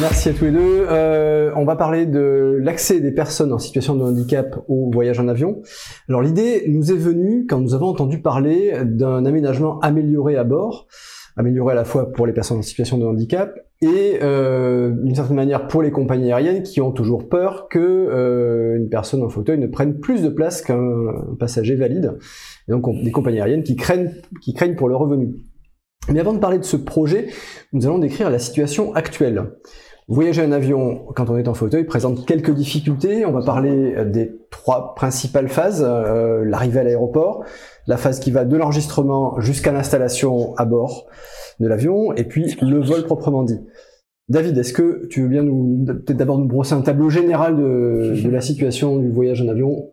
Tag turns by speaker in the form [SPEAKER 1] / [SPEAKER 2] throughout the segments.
[SPEAKER 1] Merci à tous les deux. Euh, on va parler de l'accès des personnes en situation de handicap au voyage en avion. Alors l'idée nous est venue quand nous avons entendu parler d'un aménagement amélioré à bord, amélioré à la fois pour les personnes en situation de handicap et euh, d'une certaine manière pour les compagnies aériennes qui ont toujours peur que euh, une personne en fauteuil ne prenne plus de place qu'un passager valide. Et donc des compagnies aériennes qui craignent, qui craignent pour le revenu. Mais avant de parler de ce projet, nous allons décrire la situation actuelle. Voyager en avion quand on est en fauteuil présente quelques difficultés. On va parler des trois principales phases. Euh, l'arrivée à l'aéroport, la phase qui va de l'enregistrement jusqu'à l'installation à bord de l'avion, et puis le vol proprement dit. David, est-ce que tu veux bien nous peut-être d'abord nous brosser un tableau général de, la situation du voyage en avion?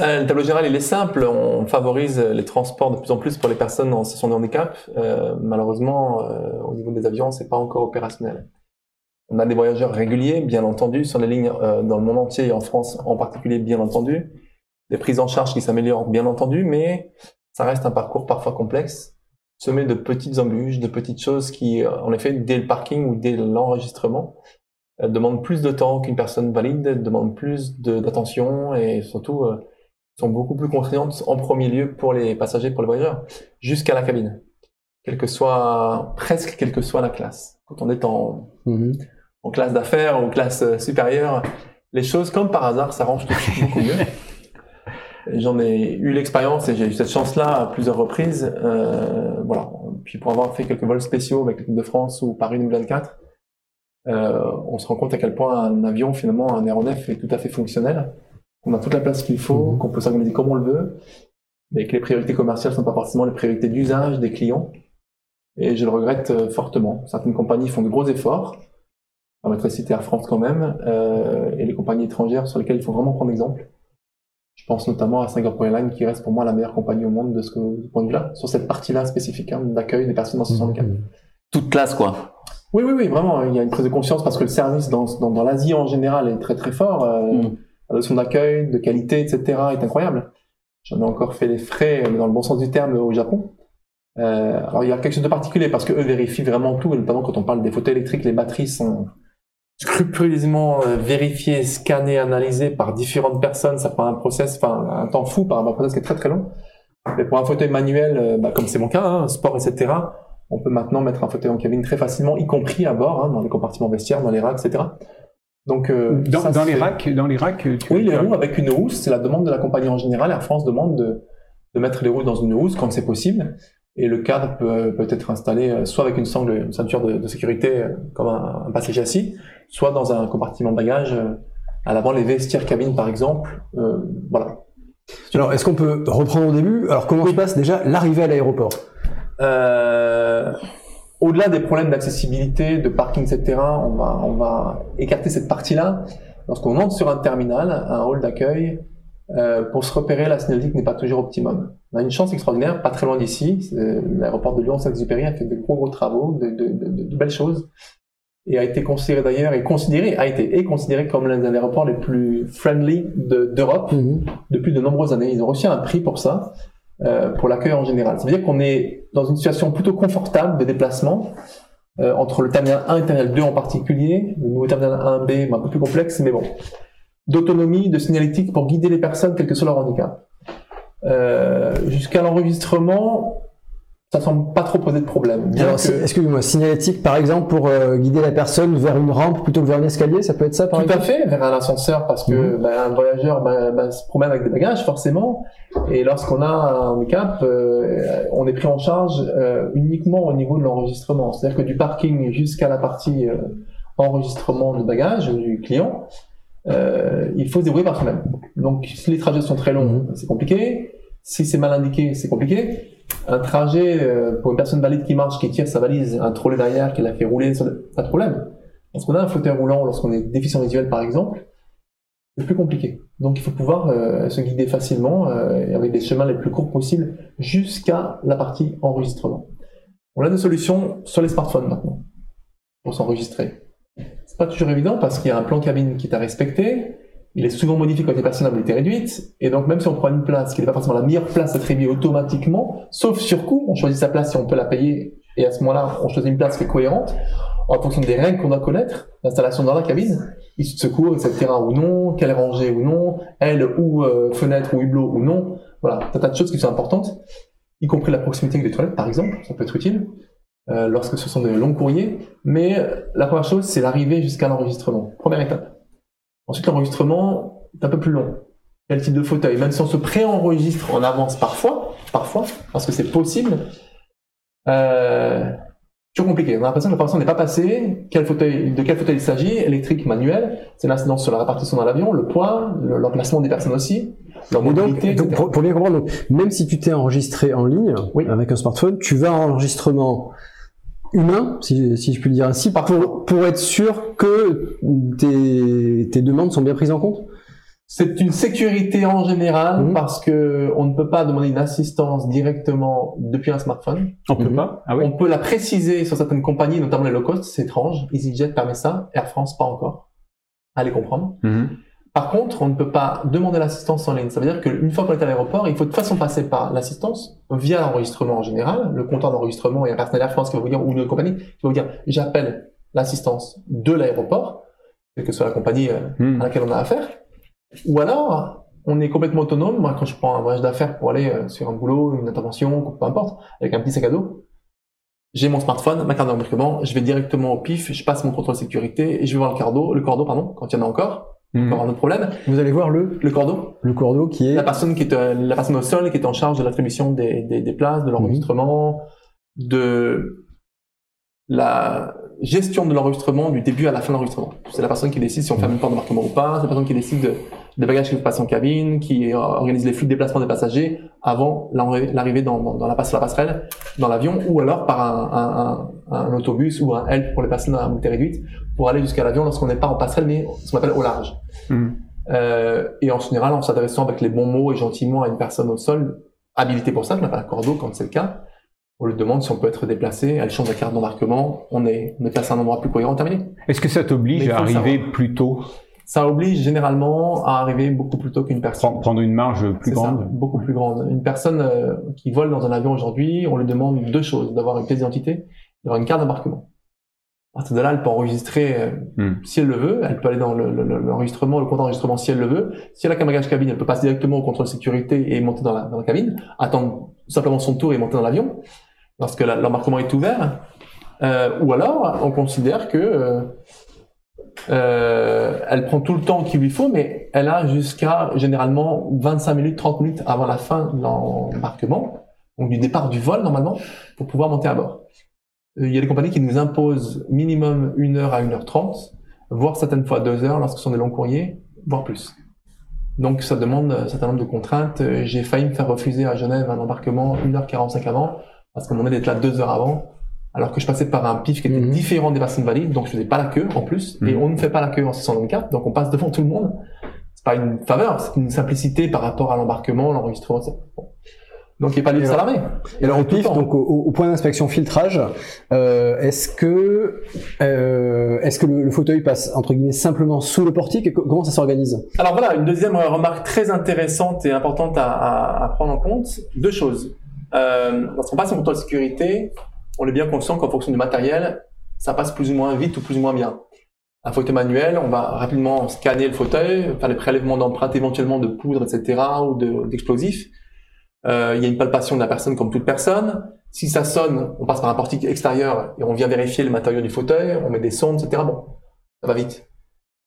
[SPEAKER 2] Euh, le tableau général, il est simple. On favorise les transports de plus en plus pour les personnes en situation de handicap. Euh, malheureusement, euh, au niveau des avions, c'est pas encore opérationnel. On a des voyageurs réguliers, bien entendu, sur les lignes euh, dans le monde entier et en France en particulier, bien entendu. Des prises en charge qui s'améliorent, bien entendu, mais ça reste un parcours parfois complexe, semé de petites embûches, de petites choses qui, en effet, dès le parking ou dès l'enregistrement, demandent plus de temps qu'une personne valide, demandent plus d'attention et surtout sont beaucoup plus contraignantes en premier lieu pour les passagers, pour les voyageurs, jusqu'à la cabine. Quelle que soit, presque quelle que soit la classe. Quand on est en, mhm. En classe d'affaires ou classe euh, supérieure, les choses, comme par hasard, s'arrangent beaucoup mieux. J'en ai eu l'expérience et j'ai eu cette chance-là à plusieurs reprises. Euh, voilà. Puis pour avoir fait quelques vols spéciaux avec l'équipe de France ou Paris 2024, euh, on se rend compte à quel point un avion, finalement, un aéronef est tout à fait fonctionnel qu'on a toute la place qu'il faut, mhm. qu'on peut s'organiser comme on le veut, mais que les priorités commerciales sont pas forcément les priorités d'usage des clients. Et je le regrette euh, fortement. Certaines compagnies font de gros efforts. On va citer Air France quand même, euh, et les compagnies étrangères sur lesquelles il faut vraiment prendre exemple. Je pense notamment à Singapore Airlines qui reste pour moi la meilleure compagnie au monde de ce, point de vue-là, sur cette partie-là spécifique hein, d'accueil des personnes dans ce handicap.
[SPEAKER 3] Toute classe quoi.
[SPEAKER 2] Oui, oui, oui, vraiment. Il y a une prise de conscience parce que le service dans, dans, dans l'Asie en général est très très fort. Euh, mhm la notion d'accueil, de qualité, etc. est incroyable. J'en ai encore fait les frais, mais dans le bon sens du terme, au Japon. Euh, alors il y a quelque chose de particulier parce que eux vérifient vraiment tout, et notamment quand on parle des fauteuils électriques, les batteries sont scrupuleusement euh, vérifiées, scannées, analysées par différentes personnes. Ça prend un process, enfin un temps fou par un process qui est très très long. Mais pour un fauteuil manuel, euh, bah, comme c'est mon cas, hein, sport, etc., on peut maintenant mettre un fauteuil en cabine très facilement, y compris à bord, hein, dans les compartiments vestiaires, dans les racks, etc.
[SPEAKER 4] Donc, euh, dans, dans les racks, dans les racks,
[SPEAKER 2] oui, les roues avec une housse, c'est la demande de la compagnie en général. Air France demande de, de mettre les roues dans une housse quand c'est possible. Et le cadre peut, peut être installé euh, soit avec une sangle, une ceinture de, de sécurité comme un, un, passager assis, soit dans un compartiment de bagages à l'avant, les vestiaires cabines par exemple. Euh, voilà.
[SPEAKER 1] Alors, est-ce qu'on peut reprendre au début? Alors, comment se passe déjà l'arrivée à l'aéroport?
[SPEAKER 2] Euh, au-delà des problèmes d'accessibilité, de parking, etc., on va, on va écarter cette partie-là. Lorsqu'on entre sur un terminal, un hall d'accueil, euh, pour se repérer, la signalétique n'est pas toujours optimum. On a une chance extraordinaire, pas très loin d'ici. L'aéroport de Lyon-Saint-Exupéry a fait de gros gros travaux, de, de, de, de, belles choses, et a été considéré d'ailleurs et considéré a été et considéré comme l'un des aéroports les plus friendly d'Europe mmh. depuis de nombreuses années. Ils ont reçu un prix pour ça. Euh, pour l'accueil en général. Ça veut dire qu'on est dans une situation plutôt confortable de déplacement euh, entre le terminal 1 et le terminal 2 en particulier, le nouveau terminal 1B, un peu plus complexe, mais bon, d'autonomie, de signalétique pour guider les personnes, quel que soit leur handicap. Euh, Jusqu'à l'enregistrement, ça semble pas trop poser de problème.
[SPEAKER 1] Alors, que... excusez-moi, signalétique, par exemple, pour euh, guider la personne vers une rampe plutôt que vers un escalier, ça peut être ça, par
[SPEAKER 2] Tout à fait, vers un ascenseur, parce que bah, un voyageur bah, bah, se promène avec des bagages, forcément, et lorsqu'on a un handicap, euh, on est pris en charge euh, uniquement au niveau de l'enregistrement. C'est-à-dire que du parking jusqu'à la partie enregistrement de bagages du client, il faut se débrouiller par soi-même. Donc, si les trajets sont très longs, mhm. c'est compliqué. Si c'est mal indiqué, c'est compliqué un trajet euh, pour une personne valide qui marche, qui tire sa valise, un trolley derrière qui l'a fait rouler, pas de problème. Lorsqu'on a un fauteuil roulant, lorsqu'on est déficient visuel par exemple, c'est plus compliqué. Donc il faut pouvoir euh, se guider facilement euh, avec des chemins les plus courts possibles jusqu'à la partie enregistrement. On a des solutions sur les smartphones maintenant pour s'enregistrer. C'est pas toujours évident parce qu'il y a un plan cabine qui est à respecter, il est souvent modifié quand les personnes à mobilité réduite, et donc même si on prend une place qui n'est pas forcément la meilleure place attribuée automatiquement, sauf sur coup, on choisit sa place si on peut la payer, et à ce moment-là, on choisit une place qui est cohérente, en fonction des règles qu'on doit connaître, l'installation dans la cabine, issue de secours, etc. ou non, quelle rangée ou non, aile ou euh, fenêtre ou hublot ou non. Voilà, un tas de choses qui sont importantes, y compris la proximité avec les toilettes, par exemple, ça peut être utile. Euh, lorsque ce sont des longs courriers. Mais la première chose, c'est l'arrivée jusqu'à l'enregistrement. Première étape. Ensuite, l'enregistrement est un peu plus long. Quel type de fauteuil? Même si on se préenregistre en avance parfois, parfois, parce que c'est possible, euh, toujours compliqué. On a l'impression que la personne n'est pas passée. Quel fauteuil, de quel fauteuil il s'agit? Électrique, manuel. C'est l'incidence sur la répartition dans l'avion, le poids, l'emplacement des personnes aussi.
[SPEAKER 1] Leur mobilité, donc, pour, bien comprendre, même si tu t'es enregistré en ligne avec un smartphone, tu vas en enregistrement humain, si, si, je puis le dire ainsi, pour, pour être sûr que tes, tes demandes sont bien prises en compte
[SPEAKER 2] c'est une sécurité en général mhm. parce que on ne peut pas demander une assistance directement depuis un smartphone.
[SPEAKER 4] On peut mhm. pas.
[SPEAKER 2] Ah oui. On peut la préciser sur certaines compagnies, notamment les low cost. C'est étrange. EasyJet permet ça. Air France pas encore. Allez comprendre. Mhm. Par contre, on ne peut pas demander l'assistance en ligne. Ça veut dire qu'une fois qu'on est à l'aéroport, il faut de toute façon passer par l'assistance via l'enregistrement en général, le compteur d'enregistrement et un personnel Air France qui va vous dire, ou une compagnie qui va vous dire, j'appelle l'assistance de l'aéroport, quelle que soit la compagnie euh, à laquelle on a affaire. Ou alors, on est complètement autonome. Moi, quand je prends un voyage d'affaires pour aller euh, sur un boulot, une intervention, peu importe, avec un petit sac à dos, j'ai mon smartphone, ma carte d'embarquement, je vais directement au pif, je passe mon contrôle de sécurité et je vais voir le cordeau, le cordeau, pardon, quand il y en a encore. Encore un autre problème.
[SPEAKER 1] Vous allez voir le
[SPEAKER 2] le cordeau.
[SPEAKER 1] Le cordeau qui est
[SPEAKER 2] la personne qui est euh, la personne au sol qui est en charge de l'attribution des, des, des places, de l'enregistrement, de la gestion de l'enregistrement du début à la fin de l'enregistrement. C'est la personne qui décide si on ferme une porte d'embarquement ou pas, c'est la personne qui décide de, des bagages qui passent en cabine, qui organise les flux de déplacement des passagers avant l'arrivée dans, dans, la, passerelle, dans l'avion, ou alors par un, un, un, autobus ou un help pour les personnes à mobilité réduite pour aller jusqu'à l'avion lorsqu'on n'est pas en passerelle, mais ce qu'on appelle au large. Mmh. Euh, et en général, en s'adressant avec les bons mots et gentiment à une personne au sol, habilitée pour ça, qu'on appelle un cordeau quand c'est le cas, on lui demande si on peut être déplacé, elle change la carte d'embarquement, on est, on est placé à un endroit plus cohérent, terminé.
[SPEAKER 4] Est-ce que ça t'oblige à arriver plus tôt
[SPEAKER 2] Ça oblige généralement à arriver beaucoup plus tôt qu'une personne.
[SPEAKER 4] Prendre une marge plus grande
[SPEAKER 2] Beaucoup plus grande. Une personne euh, qui vole dans un avion aujourd'hui, on lui demande deux choses, d'avoir une pièce d'identité, d'avoir une carte d'embarquement. À partir de là, elle peut enregistrer euh, hmm. si elle le veut, elle peut aller dans l'enregistrement, le, le, compte d'enregistrement si elle le veut. Si elle a qu'un bagage cabine, elle peut passer directement au contrôle de sécurité et monter dans la, dans la cabine, attendre simplement son tour et monter dans l'avion lorsque l'embarquement est ouvert, euh, ou alors on considère que euh, euh, elle prend tout le temps qu'il lui faut, mais elle a jusqu'à généralement 25 minutes, 30 minutes avant la fin de l'embarquement, donc du départ du vol normalement, pour pouvoir monter à bord. Il y a des compagnies qui nous imposent minimum 1 heure à 1 heure 30, voire certaines fois 2 heures lorsque ce sont des longs courriers, voire plus. Donc ça demande un certain nombre de contraintes. J'ai failli me faire refuser à Genève un embarquement 1h45 avant parce qu'on demandait d'être là deux heures avant, alors que je passais par un pif qui était mhm. différent des personnes valides, donc je faisais pas la queue en plus, et mhm. on ne fait pas la queue en 624, donc on passe devant tout le monde. C'est pas une faveur, c'est une simplicité par rapport à l'embarquement, l'enregistrement, etc. Donc il n'y a pas lieu de s'alarmer.
[SPEAKER 1] Et alors au pif, donc au, point d'inspection filtrage, euh, est-ce que euh, est-ce que le, fauteuil passe entre guillemets simplement sous le portique et comment ça s'organise?
[SPEAKER 2] Alors voilà, une deuxième remarque très intéressante et importante à, à, à prendre en compte. Deux choses. Euh, lorsqu'on passe en contrôle de sécurité, on est bien conscient qu'en fonction du matériel, ça passe plus ou moins vite ou plus ou moins bien. Un fauteuil manuel, on va rapidement scanner le fauteuil, faire les prélèvements d'empreintes éventuellement de poudre, etc., ou d'explosifs. euh, il y a une palpation de la personne comme toute personne. Si ça sonne, on passe par un portique extérieur et on vient vérifier le matériau du fauteuil, on met des sondes, etc. Bon, ça va vite.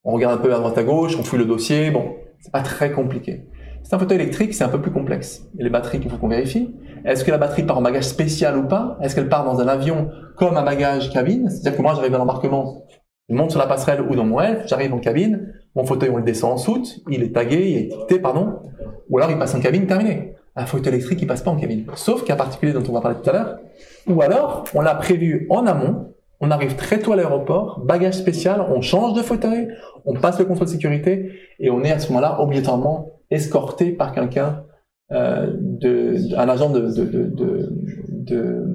[SPEAKER 2] On regarde un peu à droite à gauche, on fouille le dossier. Bon, c'est pas très compliqué. C'est un fauteuil électrique, c'est un peu plus complexe. A les batteries qu'il faut qu'on vérifie. Est-ce que la batterie part en bagage spécial ou pas? Est-ce qu'elle part dans un avion comme un bagage cabine? C'est-à-dire que moi, j'arrive à l'embarquement, je monte sur la passerelle ou dans mon elf, j'arrive en cabine, mon fauteuil, on le descend en soute, il est tagué, il est étiqueté, pardon, ou alors il passe en cabine, terminé. Un fauteuil électrique, il passe pas en cabine. Sauf cas particulier dont on va parler tout à l'heure. Ou alors, on l'a prévu en amont, on arrive très tôt à l'aéroport, bagage spécial, on change de fauteuil, on passe le contrôle de sécurité, et on est à ce moment-là obligatoirement escorté par quelqu'un, de, un agent de, de, de, de,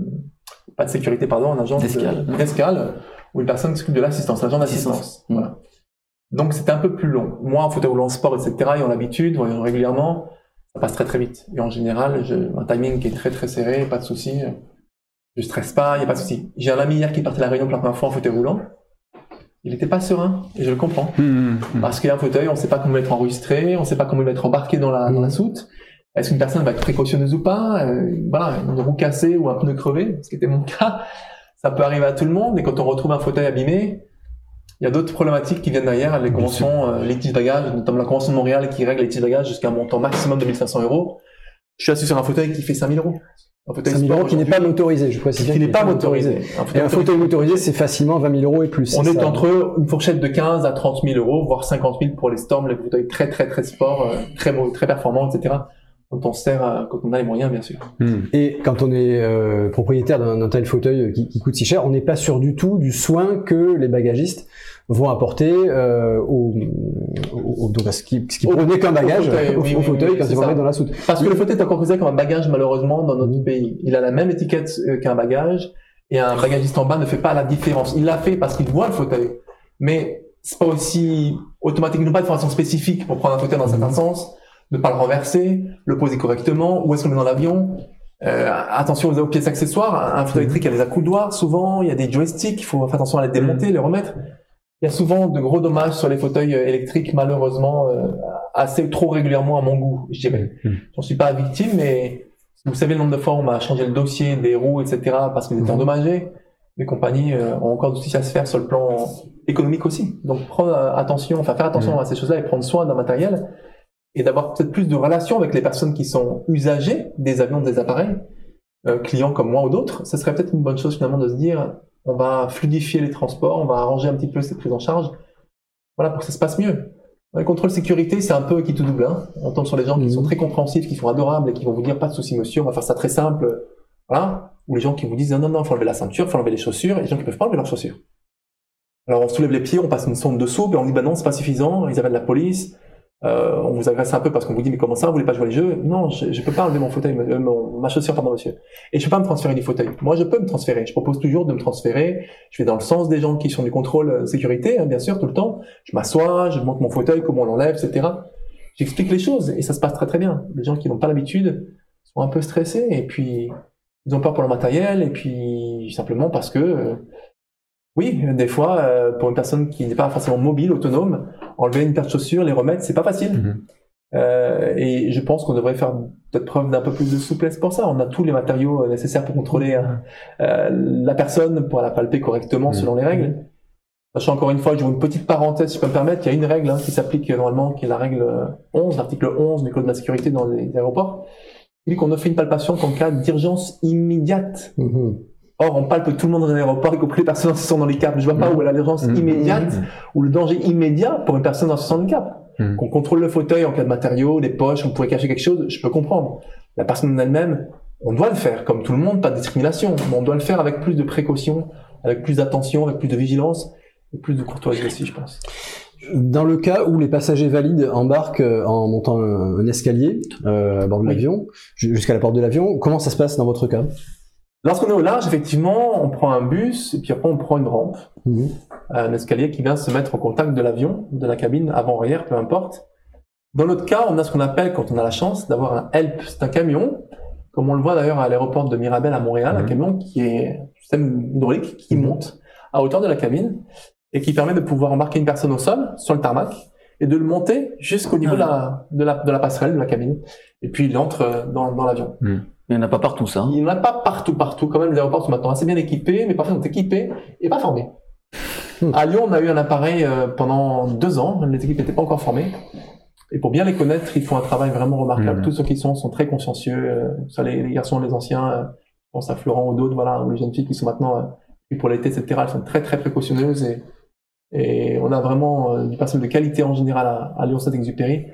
[SPEAKER 2] pas de sécurité, pardon, un agent d'escale, ou une personne qui s'occupe de l'assistance, agent d'assistance. Voilà. Donc c'était un peu plus long. Moi, en fauteuil roulant sport, etc., ayant l'habitude, voyant régulièrement, ça passe très très vite. Et en général, j'ai un timing qui est très très serré, pas de souci. je stresse pas, il n'y a pas de souci. J'ai un ami hier qui partait à la réunion pour la première fois en fauteuil roulant. Il n'était pas serein, et je le comprends.
[SPEAKER 4] Mmh, mmh, mmh.
[SPEAKER 2] Parce qu'il y a un fauteuil, on ne sait pas comment il va être enregistré, on ne sait pas comment il va être embarqué dans la, dans la soute. Est-ce qu'une personne va être précautionneuse ou pas euh, Voilà, une roue cassée ou un pneu crevé, ce qui était mon cas, ça peut arriver à tout le monde. Et quand on retrouve un fauteuil abîmé, il y a d'autres problématiques qui viennent derrière, les conventions, euh, les titres bagages, notamment la convention de Montréal qui règle les titres bagages jusqu'à un montant maximum de 1500 euros. Je suis assis sur un fauteuil qui fait 5000 euros.
[SPEAKER 1] Un fauteuil 5000 euros qui n'est pas motorisé, je précise.
[SPEAKER 2] Qui n'est pas motorisé.
[SPEAKER 1] Un fauteuil, et un fauteuil motorisé, c'est facilement 20 000 euros et plus.
[SPEAKER 2] On est, entre une fourchette de 15 à 30 000 euros, voire 50 000 pour les Storms, les fauteuils très très très sport, euh, très très performants, etc quand on sert, quand on a les moyens, bien sûr.
[SPEAKER 1] Hmm. Et quand on est euh, propriétaire d'un tel fauteuil qui, qui, coûte si cher, on n'est pas sûr du tout du soin que les bagagistes vont apporter euh, au, au, au, ce qui, ce qui prenait comme bagage fauteuil, au, oui, fauteuil quand ils vont mettre dans la soute.
[SPEAKER 2] Parce que le fauteuil est encore considéré comme un bagage malheureusement dans notre pays. Il a la même étiquette euh, qu'un bagage et un bagagiste en bas ne fait pas la différence. Il l'a fait parce qu'il voit le fauteuil, mais c'est pas aussi automatiquement pas de façon spécifique pour prendre un fauteuil dans un certain sens ne pas le renverser, le poser correctement, où est-ce qu'on est dans l'avion. Euh, attention aux pièces accessoires. Un fauteuil électrique, il y a des accoudoirs souvent, il y a des joysticks, il faut faire attention à les démonter, les remettre. Il y a souvent de gros dommages sur les fauteuils euh, électriques, malheureusement, euh, assez trop régulièrement à mon goût, je dirais. Mmh. J'en suis pas victime, mais vous savez le nombre de fois où on m'a changé le dossier des roues, etc., parce qu'ils étaient mmh. endommagés. Les compagnies ont encore du soucis à se faire sur le plan économique aussi. Donc prendre attention, enfin faire attention mmh. à ces choses-là et prendre soin d'un matériel et d'avoir peut-être plus de relations avec les personnes qui sont usagers des avions, des appareils, euh, clients comme moi ou d'autres, ce serait peut-être une bonne chose finalement de se dire, on va fluidifier les transports, on va arranger un petit peu cette prise en charge, voilà, pour que ça se passe mieux. Le contrôle sécurité, c'est un peu qui tout double. Hein. On tombe sur les gens qui sont mhm. très compréhensifs, qui sont adorables et qui vont vous dire pas de souci monsieur, on va faire ça très simple. Voilà. Ou les gens qui vous disent non, non, non, faut enlever la ceinture, faut enlever les chaussures, et les gens qui peuvent pas enlever leurs chaussures. Alors on soulève les pieds, on passe une sonde dessous, et on dit bah non, c'est pas suffisant, ils appellent la police, euh, on vous agresse un peu parce qu'on vous dit mais comment ça, vous voulez pas jouer les jeux? Non, je, je peux pas enlever mon fauteuil, euh, ma chaussure, pardon monsieur. Et je peux pas me transférer du fauteuil. Moi, je peux me transférer. Je propose toujours de me transférer. Je vais dans le sens des gens qui sont du contrôle euh, sécurité, hein, bien sûr, tout le temps. Je m'assois, je montre mon fauteuil, comment on l'enlève, etc. J'explique les choses et ça se passe très très bien. Les gens qui n'ont pas l'habitude sont un peu stressés et puis ils ont peur pour le matériel et puis simplement parce que euh, oui, des fois, euh, pour une personne qui n'est pas forcément mobile, autonome, enlever une paire de chaussures, les remettre, c'est pas facile. Mhm. Euh, et je pense qu'on devrait faire peut-être preuve d'un peu plus de souplesse pour ça. On a tous les matériaux euh, nécessaires pour contrôler euh, la personne, pour la palper correctement selon les règles. Sachant encore une fois, je vous une petite parenthèse, si je peux me permettre, il y a une règle hein, qui s'applique normalement, qui est la règle 11, l'article 11 du Code de la sécurité dans les aéroports. Il dit qu'on ne fait une palpation qu'en cas d'urgence immédiate. Mhm. Or, on palpe tout le monde dans un aéroport, y compris les personnes en situation de handicap. Je vois pas où est l'urgence mmh. immédiate mmh. ou le danger immédiat pour une personne en situation de handicap. Qu'on contrôle le fauteuil en cas de matériaux, les poches, on pourrait cacher quelque chose, je peux comprendre. La personne en elle-même, on doit le faire, comme tout le monde, pas de discrimination, mais on doit le faire avec plus de précaution, avec plus d'attention, avec plus de vigilance, et plus de courtoisie aussi, je pense.
[SPEAKER 1] Dans le cas où les passagers valides embarquent euh, en montant un escalier euh, à bord de l'avion, jusqu'à la porte de l'avion, comment ça se passe dans votre cas?
[SPEAKER 2] Lorsqu'on est au large, effectivement, on prend un bus et puis après on prend une rampe, mhm. un escalier qui vient se mettre au contact de l'avion, de la cabine, avant-arrière, peu importe. Dans notre cas, on a ce qu'on appelle, quand on a la chance, d'avoir un HELP. C'est un camion, comme on le voit d'ailleurs à l'aéroport de Mirabel à Montréal, un mhm. camion qui est un système hydraulique qui mhm. monte à hauteur de la cabine et qui permet de pouvoir embarquer une personne au sol, sur le tarmac, et de le monter jusqu'au niveau ah. de, la, de, la, passerelle de la cabine. Et puis il entre dans, dans l'avion.
[SPEAKER 3] Il n'y en a pas partout, ça.
[SPEAKER 2] Il n'y en a pas partout, partout. Quand même, les aéroports sont maintenant assez bien équipés, mais parfois ils sont équipés et pas formés. Hmm. À Lyon, on a eu un appareil euh, pendant deux ans. Les équipes n'étaient pas encore formées. Et pour bien les connaître, ils font un travail vraiment remarquable. Hmm. Tous ceux qui sont sont très consciencieux. Euh, ça, les, les, garçons, les anciens, euh, je pense à Florent Audot, voilà, ou les jeunes filles qui sont maintenant pour l'été, etc. Elles sont très très précautionneuses et, et on a vraiment du personnel de qualité en général à, à Lyon Saint-Exupéry.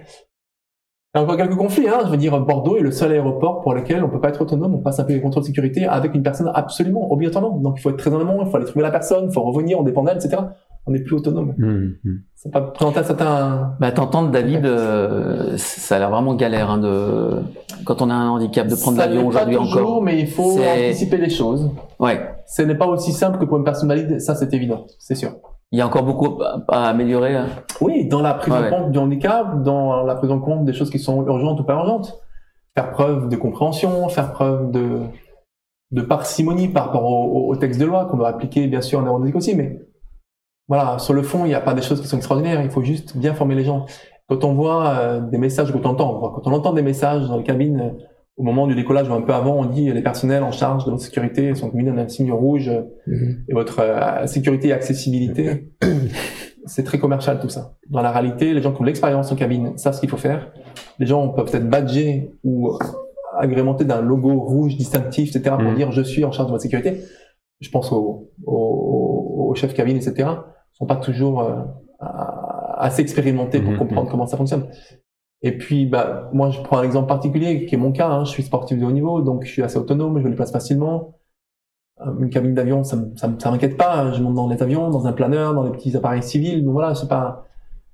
[SPEAKER 2] Il y a encore quelques conflits, hein. Je veux dire, Bordeaux est le seul aéroport pour lequel on peut pas être autonome, on passe un peu les contrôles de sécurité avec une personne absolument, obligatoirement. Donc il faut être très en amont, il faut aller trouver la personne, il faut revenir, on dépend d'elle, etc. On n'est plus autonome. Mmh, mmh. C'est pas présenter à certains.
[SPEAKER 3] Bah, t'entendre David, euh, ça a l'air vraiment galère hein, de quand on a un handicap de prendre l'avion aujourd'hui encore.
[SPEAKER 2] mais il faut anticiper les choses.
[SPEAKER 3] Ouais.
[SPEAKER 2] Ce n'est pas aussi simple que pour une personne valide, ça c'est évident, c'est sûr.
[SPEAKER 3] Il y a encore beaucoup à améliorer. Hein.
[SPEAKER 2] Oui, dans la prise en compte du handicap, dans la prise en compte des choses qui sont urgentes ou pas urgentes. Faire preuve de compréhension, faire preuve de de parcimonie par rapport au, au texte de loi qu'on doit appliquer bien sûr en aéronautique aussi, mais voilà, sur le fond, il n'y a pas des choses qui sont extraordinaires. Il faut juste bien former les gens. Quand on voit euh, des messages, quand on entend, quand on entend des messages dans les cabines au moment du décollage ou un peu avant, on dit les personnels en charge de votre sécurité sont mis dans un signe rouge mhm. et votre euh, sécurité et accessibilité. C'est très commercial tout ça. Dans la réalité, les gens qui ont l'expérience en cabine savent ce qu'il faut faire. Les gens peuvent être badgés ou agrémentés d'un logo rouge distinctif, etc. pour mhm. dire je suis en charge de votre sécurité. Je pense aux au, au chefs cabine, etc sont pas toujours euh, assez expérimentés pour mhm, comprendre comment ça fonctionne. Et puis, bah, moi, je prends un exemple particulier qui est mon cas. Hein. Je suis sportif de haut niveau, donc je suis assez autonome, je me déplace facilement. Euh, une cabine d'avion, ça, ça, ça m'inquiète pas. Hein. Je monte dans les avions, dans un planeur, dans les petits appareils civils. Donc voilà, c'est pas,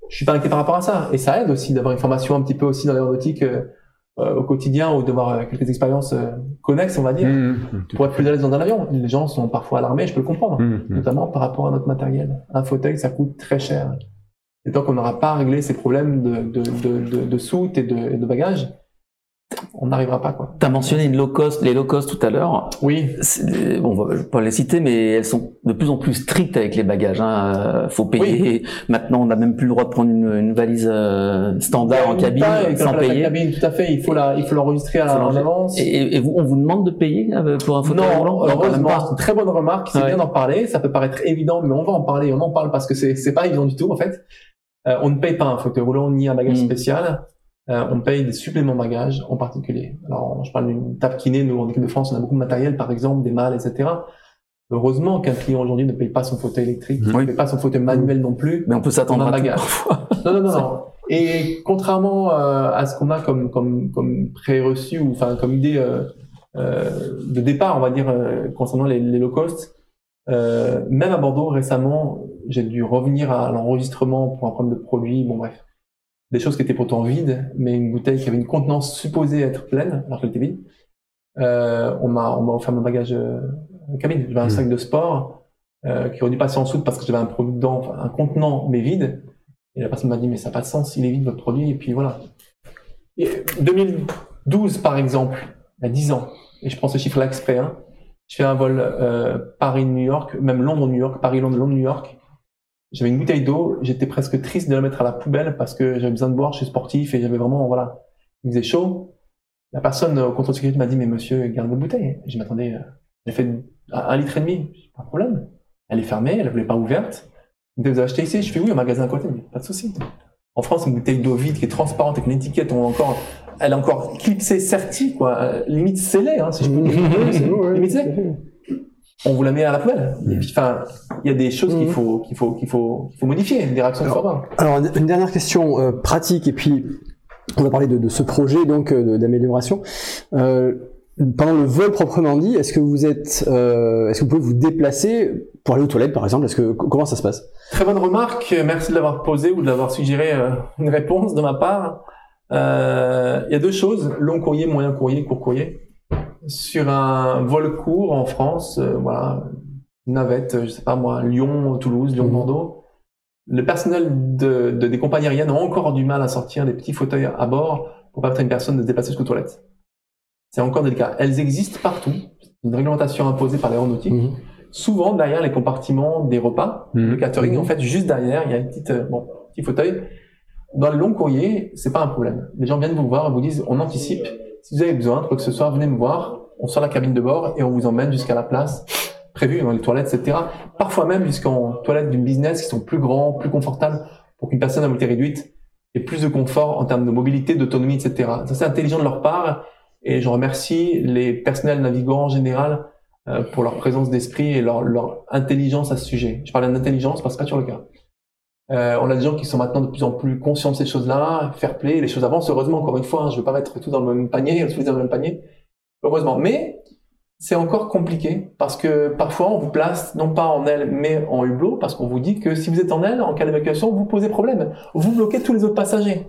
[SPEAKER 2] je suis pas inquiet par rapport à ça. Et ça aide aussi d'avoir une formation un petit peu aussi dans l'aéronautique. Euh, euh, au quotidien ou d'avoir euh, quelques expériences euh, connexes, on va dire, mmh, mmh, pour être plus à l'aise dans un avion. Les gens sont parfois alarmés, je peux le comprendre, mmh, notamment par rapport à notre matériel. Un fauteuil, ça coûte très cher. Et tant qu'on n'aura pas réglé ces problèmes de, de, de, de, de soute et de, de bagages, on n'arrivera pas quoi.
[SPEAKER 3] Tu as mentionné une low cost, les low cost tout à l'heure.
[SPEAKER 2] Oui.
[SPEAKER 3] Bon, je vais pas les citer, mais elles sont de plus en plus strictes avec les bagages. Hein. Euh, faut payer. Maintenant, on n'a même plus le droit de prendre une, une valise euh, standard en cabine sans payer.
[SPEAKER 2] Cabine, tout à fait. Il faut la, il faut l'enregistrer en avance.
[SPEAKER 3] Et, et, vous, on vous demande de payer euh, pour un fauteuil
[SPEAKER 2] non, roulant? Heureusement, c'est une très bonne remarque. C'est bien d'en parler. Ça peut paraître évident, mais on va en parler. On en parle parce que c'est, c'est pas évident du tout en fait. Euh, on ne paye pas un fauteuil roulant ni un bagage hmm. spécial. Euh, on paye des suppléments bagages en particulier. Alors, je parle d'une table kiné, nous, en équipe de France, on a beaucoup de matériel, par exemple, des malles, etc. Heureusement qu'un client aujourd'hui ne paye pas son fauteuil électrique, ne paye pas son fauteuil manuel non plus.
[SPEAKER 3] Mais on peut s'attendre à bagage.
[SPEAKER 2] non, non, non, non. Et contrairement euh, à ce qu'on a comme comme comme préreçu ou enfin comme idée euh, euh, de départ, on va dire concernant les, les, low cost, même à Bordeaux récemment, j'ai dû revenir à l'enregistrement pour un problème de produit. Bon bref, des choses qui étaient pourtant vides, mais une bouteille qui avait une contenance supposée être pleine, alors qu'elle était vide. Euh, on m'a on m'a offert mon bagage euh, cabine. J'avais un mmh. sac de sport euh, qui aurait dû passer en dessous parce que j'avais un produit dedans, un contenant mais vide. Et la personne m'a dit mais ça n'a pas de sens, il est vide votre produit. Et puis voilà. Et 2012 par exemple, il y a 10 ans, et je prends ce chiffre-là exprès, hein, je fais un vol euh, Paris-New York, même Londres-New York, Paris-Londres, Londres-New York. J'avais une bouteille d'eau, j'étais presque triste de la mettre à la poubelle parce que j'avais besoin de boire, suis sportif et j'avais vraiment, voilà, il faisait chaud. La personne au contrôle de sécurité m'a dit, mais monsieur, garde votre bouteille. Je m'attendais, euh, j'ai fait un, litre et demi, pas de problème. Elle est fermée, elle ne voulait pas ouverte. Vous acheté ici? Je fais oui, au magasin à côté, pas de souci. En France, une bouteille d'eau vide qui est transparente avec une étiquette, on encore, elle est encore clipsée, sertie, quoi, euh, limite scellée, hein, si je peux dire. limite scellée on vous la met à la poubelle. enfin, il y a des choses qu'il mhm. faut, qu'il faut, qu'il faut, qu'il faut modifier, des réactions
[SPEAKER 1] alors, alors, une dernière question euh, pratique, et puis on va parler de, de ce projet donc euh, d'amélioration. Euh, pendant le vol proprement dit, est-ce que vous êtes, euh, est-ce que vous pouvez vous déplacer pour aller aux toilettes, par exemple? Est-ce que comment ça se passe?
[SPEAKER 2] Très bonne remarque. Merci de l'avoir posé ou de l'avoir suggéré une réponse de ma part. Il y a deux choses long courrier, moyen courrier, court courrier sur un vol court en France, euh, voilà, navette, je sais pas moi, Lyon, Toulouse, Lyon, mhm. Bordeaux. Le personnel de, des compagnies aériennes ont encore du mal à sortir des petits fauteuils à bord pour permettre à une personne de se déplacer jusqu'aux toilettes. C'est encore délicat. Elles existent partout. Une réglementation imposée par l'aéronautique. Mhm. Souvent derrière les compartiments des repas, mhm. le catering, en fait, juste derrière, il y a une petite, euh, bon, petit fauteuil. Dans le long courrier, c'est pas un problème. Les gens viennent vous voir et vous disent, on anticipe si vous avez besoin de quoi que ce soit, venez me voir. On sort la cabine de bord et on vous emmène jusqu'à la place prévue dans les toilettes, etc. Parfois même jusqu'en toilettes d'une business qui sont plus grands, plus confortables pour qu'une personne à mobilité réduite ait plus de confort en termes de mobilité, d'autonomie, etc. Ça c'est intelligent de leur part et je remercie les personnels navigants en général euh, pour leur présence d'esprit et leur, leur intelligence à ce sujet. Je parle d'intelligence parce que c'est pas toujours le cas. Euh, on a des gens qui sont maintenant de plus en plus conscients de ces choses-là, fair play, les choses avancent. Heureusement, encore une fois, hein, je ne veux pas mettre tout dans le même panier, tout dans le même panier. Heureusement. Mais c'est encore compliqué parce que parfois on vous place non pas en aile mais en hublot parce qu'on vous dit que si vous êtes en aile, en cas d'évacuation, vous posez problème. Vous bloquez tous les autres passagers.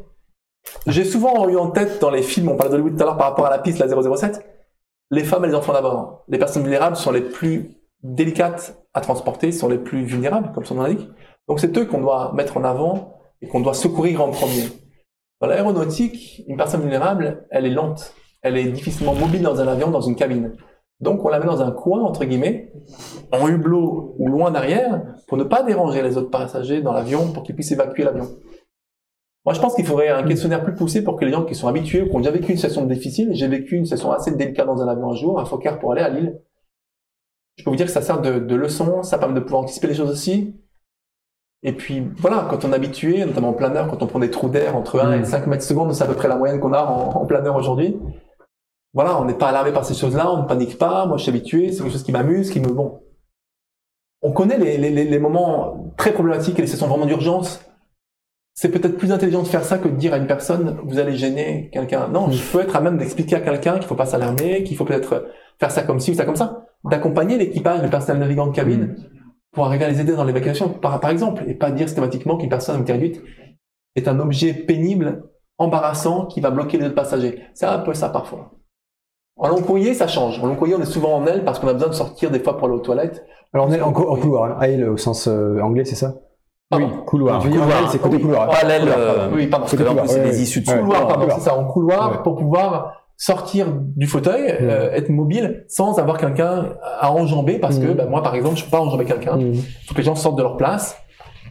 [SPEAKER 2] J'ai souvent eu en tête dans les films, on parlait d'Hollywood tout à l'heure par rapport à la piste, la 007, les femmes et les enfants d'abord. Les personnes vulnérables sont les plus délicates à transporter, sont les plus vulnérables, comme son nom l'indique. Donc c'est eux qu'on doit mettre en avant et qu'on doit secourir en premier. Dans l'aéronautique, une personne vulnérable, elle est lente, elle est difficilement mobile dans un avion, dans une cabine. Donc on la met dans un coin, entre guillemets, en hublot ou loin derrière, pour ne pas déranger les autres passagers dans l'avion, pour qu'ils puissent évacuer l'avion. Moi, je pense qu'il faudrait un questionnaire plus poussé pour que les gens qui sont habitués, qui ont déjà vécu une session difficile, j'ai vécu une session assez délicate dans un avion un jour, un Fokker pour aller à Lille. Je peux vous dire que ça sert de, de leçon, ça permet de pouvoir anticiper les choses aussi. Et puis, voilà, quand on est habitué, notamment en planeur, quand on prend des trous d'air entre 1 et 5 mètres secondes, c'est à peu près la moyenne qu'on a en, en planeur aujourd'hui voilà, on n'est pas alarmé par ces choses-là, on ne panique pas. Moi, je suis habitué, c'est quelque chose qui m'amuse, qui me bon. On connaît les, les, les, moments très problématiques et les sessions vraiment d'urgence. C'est peut-être plus intelligent de faire ça que de dire à une personne vous allez gêner quelqu'un. Non, je peux être à même d'expliquer à quelqu'un qu'il faut pas s'alarmer, qu'il faut peut-être faire ça comme ci ou ça comme ça, d'accompagner l'équipage, le personnel navigant de cabine pour arriver à les aider dans l'évacuation, par, par exemple, et pas dire systématiquement qu'une personne avec réduite est un objet pénible, embarrassant, qui va bloquer les autres passagers. C'est un peu ça parfois. En long courrier, ça change. En long courrier, on est souvent en aile parce qu'on a besoin de sortir des fois pour aller aux toilettes.
[SPEAKER 1] Alors on est en, couloir, hein. aile au sens euh, anglais, c'est ça?
[SPEAKER 2] Oui,
[SPEAKER 1] couloir. couloir. c'est côté couloir.
[SPEAKER 2] Pas l'aile. Euh, oui, pardon. Parce que en plus, c'est des issues de couloir. Pardon, c'est ça, en couloir pour pouvoir sortir du fauteuil, euh, être mobile sans avoir quelqu'un à enjamber parce que bah, moi, par exemple, je peux pas enjamber quelqu'un. Il faut que les gens sortent de leur place.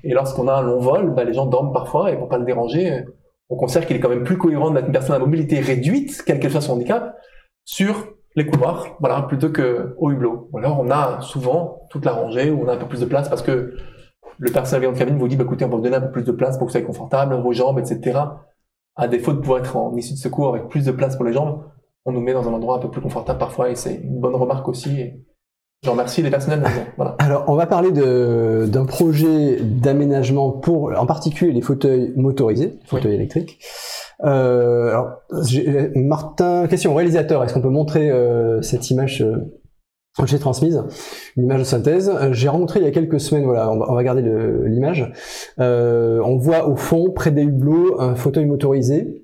[SPEAKER 2] Et lorsqu'on a un long vol, bah, les gens dorment parfois et pour pas le déranger, on considère qu'il est quand même plus cohérent de mettre une personne à mobilité réduite, quel que soit son handicap, sur les couloirs, voilà, plutôt que au hublot. Ou alors on a souvent toute la rangée où on a un peu plus de place parce que le personnel de cabine vous dit, bah, écoutez, on va vous donner un peu plus de place pour que vous soyez confortable, vos jambes, etc. À défaut de pouvoir être en issue de secours avec plus de place pour les jambes, on nous met dans un endroit un peu plus confortable parfois et c'est une bonne remarque aussi. Et je remercie les personnels. Voilà.
[SPEAKER 1] Alors, on va parler d'un projet d'aménagement pour, en particulier, les fauteuils motorisés, fauteuils électriques. Euh, alors, Martin, question réalisateur, est-ce qu'on peut montrer euh, cette image euh, j'ai transmise, une image de synthèse. J'ai rencontré il y a quelques semaines, voilà, on va, regarder l'image. on voit au fond, près des hublots, un fauteuil motorisé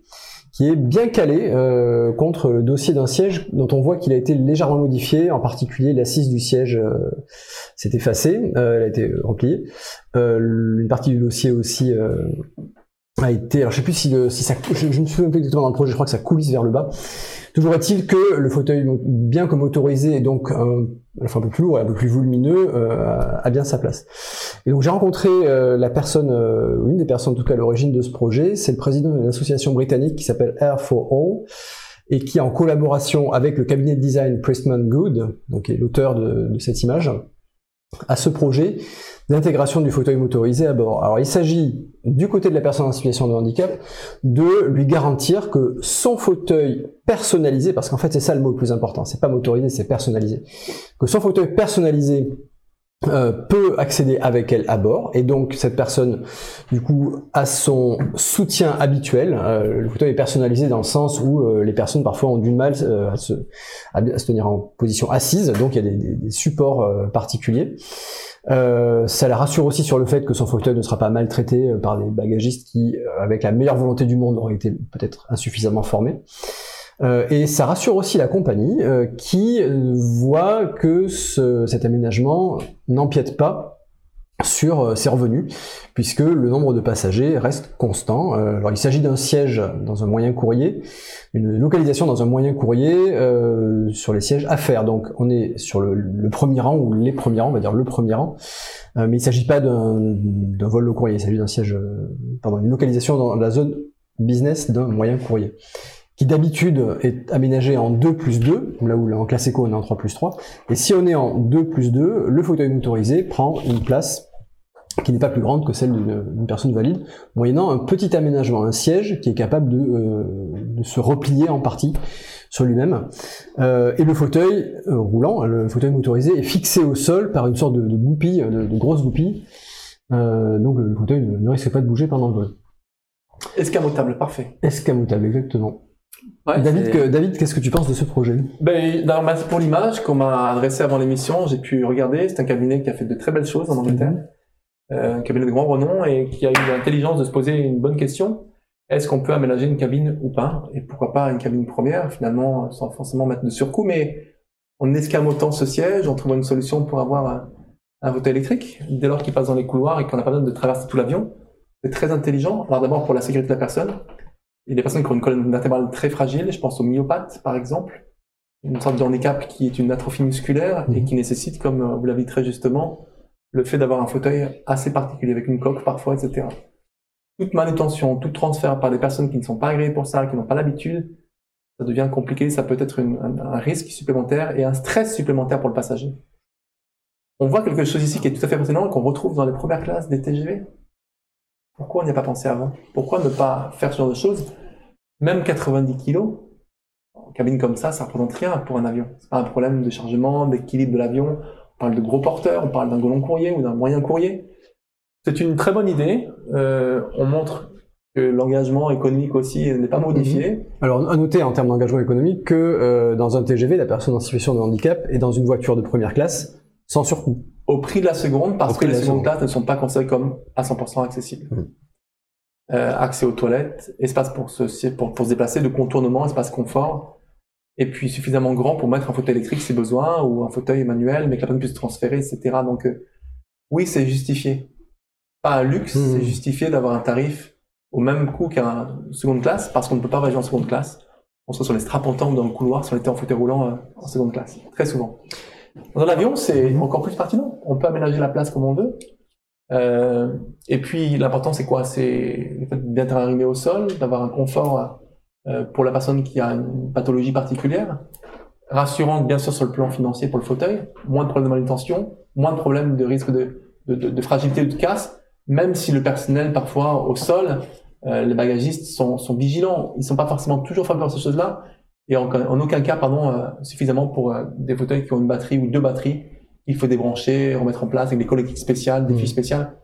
[SPEAKER 1] qui est bien calé euh, contre le dossier d'un siège dont on voit qu'il a été légèrement modifié, en particulier l'assise du siège euh, s'est effacée, euh, elle a été repliée. une partie du dossier aussi a été, alors je sais plus si, si ça, je, je me souviens plus exactement dans le projet, je crois que ça coulisse vers le bas. Toujours est-il que le fauteuil, bien que motorisé et donc un, enfin un peu plus lourd et un peu plus volumineux, euh, a bien sa place. Et donc j'ai rencontré euh, la personne, euh, une des personnes en tout cas à l'origine de ce projet, c'est le président d'une association britannique qui s'appelle Air for All et qui en collaboration avec le cabinet de design Pressman Good, donc qui est l'auteur de, de cette image, à ce projet d'intégration du fauteuil motorisé à bord. Alors il s'agit du côté de la personne en situation de handicap de lui garantir que son fauteuil personnalisé, parce qu'en fait c'est ça le mot le plus important, c'est pas motorisé, c'est personnalisé, que son fauteuil personnalisé euh, peut accéder avec elle à bord. Et donc cette personne du coup a son soutien habituel. Euh, le fauteuil est personnalisé dans le sens où euh, les personnes parfois ont du mal à se, tenir en position assise. Donc il y a des, des supports particuliers. Ça la rassure aussi sur le fait que son fauteuil ne sera pas maltraité par des bagagistes qui, avec la meilleure volonté du monde, auraient été peut-être insuffisamment formés. Et ça rassure aussi la compagnie qui voit que ce, cet aménagement n'empiète pas sur euh, ses revenus, puisque le nombre de passagers reste constant. Euh, alors il s'agit d'un siège dans un moyen courrier, une localisation dans un moyen courrier euh, sur les sièges affaires. Donc on est sur le, premier rang, ou les premiers rangs, on va dire le premier rang, mais il ne s'agit pas d'un vol au courrier, il s'agit d'un siège, pardon, une localisation dans la zone business d'un moyen courrier qui d'habitude est aménagé en 2 plus 2, là où en classe éco on est en 3 plus 3, et si on est en 2 plus 2, le fauteuil motorisé prend une place qui n'est pas plus grande que celle d'une personne valide, moyennant un petit aménagement, un siège qui est capable de, euh, de se replier en partie sur lui-même. Euh, et le fauteuil euh, roulant, le fauteuil motorisé, est fixé au sol par une sorte de, de goupille, de, de grosse goupille. Euh, donc le fauteuil ne, risque pas de bouger pendant le vol.
[SPEAKER 2] Escamotable, parfait.
[SPEAKER 1] Escamotable, exactement. Ouais, David, David qu'est-ce que tu penses de ce projet?
[SPEAKER 2] Ben, Pour l'image qu'on m'a adressée avant l'émission, j'ai pu regarder. C'est un cabinet qui a fait de très belles choses en Angleterre. Mhm. Euh, un cabinet de grand renom et qui a eu l'intelligence de se poser une bonne question. Est-ce qu'on peut aménager une cabine ou pas? Et pourquoi pas une cabine première, finalement, sans forcément mettre de surcoût, mais en escamotant ce siège, en trouvant une solution pour avoir un, un électrique, dès lors qu'il passe dans les couloirs et qu'on n'a pas besoin de traverser tout l'avion. C'est très intelligent. Alors d'abord pour la sécurité de la personne. A des personnes qui ont une colonne vertébrale très fragile, je pense aux myopathes par exemple, une sorte de handicap qui est une atrophie musculaire et
[SPEAKER 1] Mhm.
[SPEAKER 2] qui nécessite, comme euh, vous l'avez dit très justement, le fait d'avoir un fauteuil assez particulier avec une coque parfois, etc. Toute manutention, tout transfert par des personnes qui ne sont pas agréées pour ça, qui n'ont pas l'habitude, ça devient compliqué, ça peut être une- un, un risque supplémentaire et un stress supplémentaire pour le passager. On voit quelque chose ici qui est tout à fait pertinent et qu'on retrouve dans les premières classes des TGV. Pourquoi on n'y a pas pensé avant? Pourquoi ne pas faire ce genre de choses? Même 90 kilos, en cabine comme ça, ça représente rien pour un avion. C'est pas un problème de chargement, d'équilibre de l'avion. On parle de gros porteurs, on parle d'un long courrier ou d'un moyen courrier. C'est une très bonne idée. Euh, on montre que l'engagement économique aussi n'est pas modifié.
[SPEAKER 1] Alors, à noter en termes d'engagement économique que euh, dans un TGV, la personne en situation de handicap est dans une voiture de première classe sans surcoût.
[SPEAKER 2] Au prix de la seconde parce que les secondes
[SPEAKER 1] seconde.
[SPEAKER 2] classes ne sont pas considérées comme à 100% accessibles.
[SPEAKER 1] Mhm.
[SPEAKER 2] Euh, accès aux toilettes, espace pour se, pour, pour se déplacer, de contournement, espace confort, et puis suffisamment grand pour mettre un fauteuil électrique si besoin, ou un fauteuil manuel, mais que la personne puisse se transférer, etc. Donc euh, oui, c'est justifié. Pas un luxe,
[SPEAKER 1] Mhm.
[SPEAKER 2] c'est justifié d'avoir un tarif au même coût qu'un seconde classe, parce qu'on ne peut pas voyager en seconde classe. On soit sur les strapontants dans le couloir si on était en fauteuil roulant euh, en seconde classe, très souvent. Dans l'avion, c'est encore plus pertinent. On peut aménager la place comme on veut. Euh, et puis, l'important, c'est quoi? C'est le fait d'être arrimé au sol, d'avoir un confort euh, pour la personne qui a une pathologie particulière. Rassurant, bien sûr, sur le plan financier pour le fauteuil. Moins de problèmes de manutention, moins de problèmes de risque de, fragilité ou de casse. Même si le personnel, parfois, au sol, euh, les bagagistes sont, vigilants. Ils sont pas forcément toujours favorables à ces choses-là. Et en, en aucun cas, pardon, euh, suffisamment pour euh, des fauteuils qui ont une batterie ou deux batteries il faut débrancher, remettre en place avec des collectifs spéciales, des
[SPEAKER 1] Mhm.
[SPEAKER 2] fiches spéciales.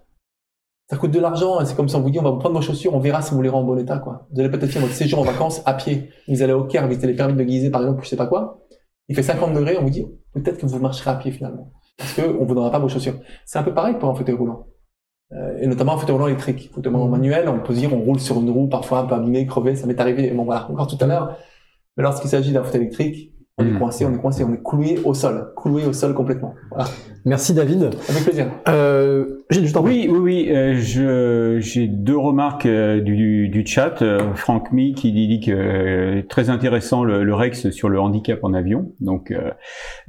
[SPEAKER 2] Ça coûte de l'argent, et c'est comme si on vous dit, on va vous prendre vos chaussures, on verra si vous les rend en bon état, quoi. Vous allez peut-être faire votre séjour en vacances à pied. Vous allez au Caire visiter les pyramides de Gizeh, par exemple, ou je sais pas quoi. Il fait 50 degrés, on vous dit, peut-être que vous marcherez à pied finalement. Parce que on vous donnera pas vos chaussures. C'est un peu pareil pour un fauteuil roulant. Euh, et notamment un fauteuil roulant électrique. Fauteuil roulant
[SPEAKER 1] Mhm.
[SPEAKER 2] manuel, on peut dire, on roule sur une roue, parfois un peu abîmée, crevée, ça m'est arrivé, bon voilà, encore tout à l'heure. Mais lorsqu'il s'agit d'un fauteuil électrique, on est
[SPEAKER 4] Mhm.
[SPEAKER 2] coincé, on est coincé, on est cloué au sol. Cloué au sol complètement. Voilà.
[SPEAKER 1] Merci David.
[SPEAKER 2] Avec plaisir.
[SPEAKER 1] Euh, t'en prie.
[SPEAKER 4] Oui, oui, oui. euh, je j'ai deux remarques euh, du, du chat. Euh, Franck Mi qui dit que euh, très intéressant le, le Rex sur le handicap en avion. Donc euh,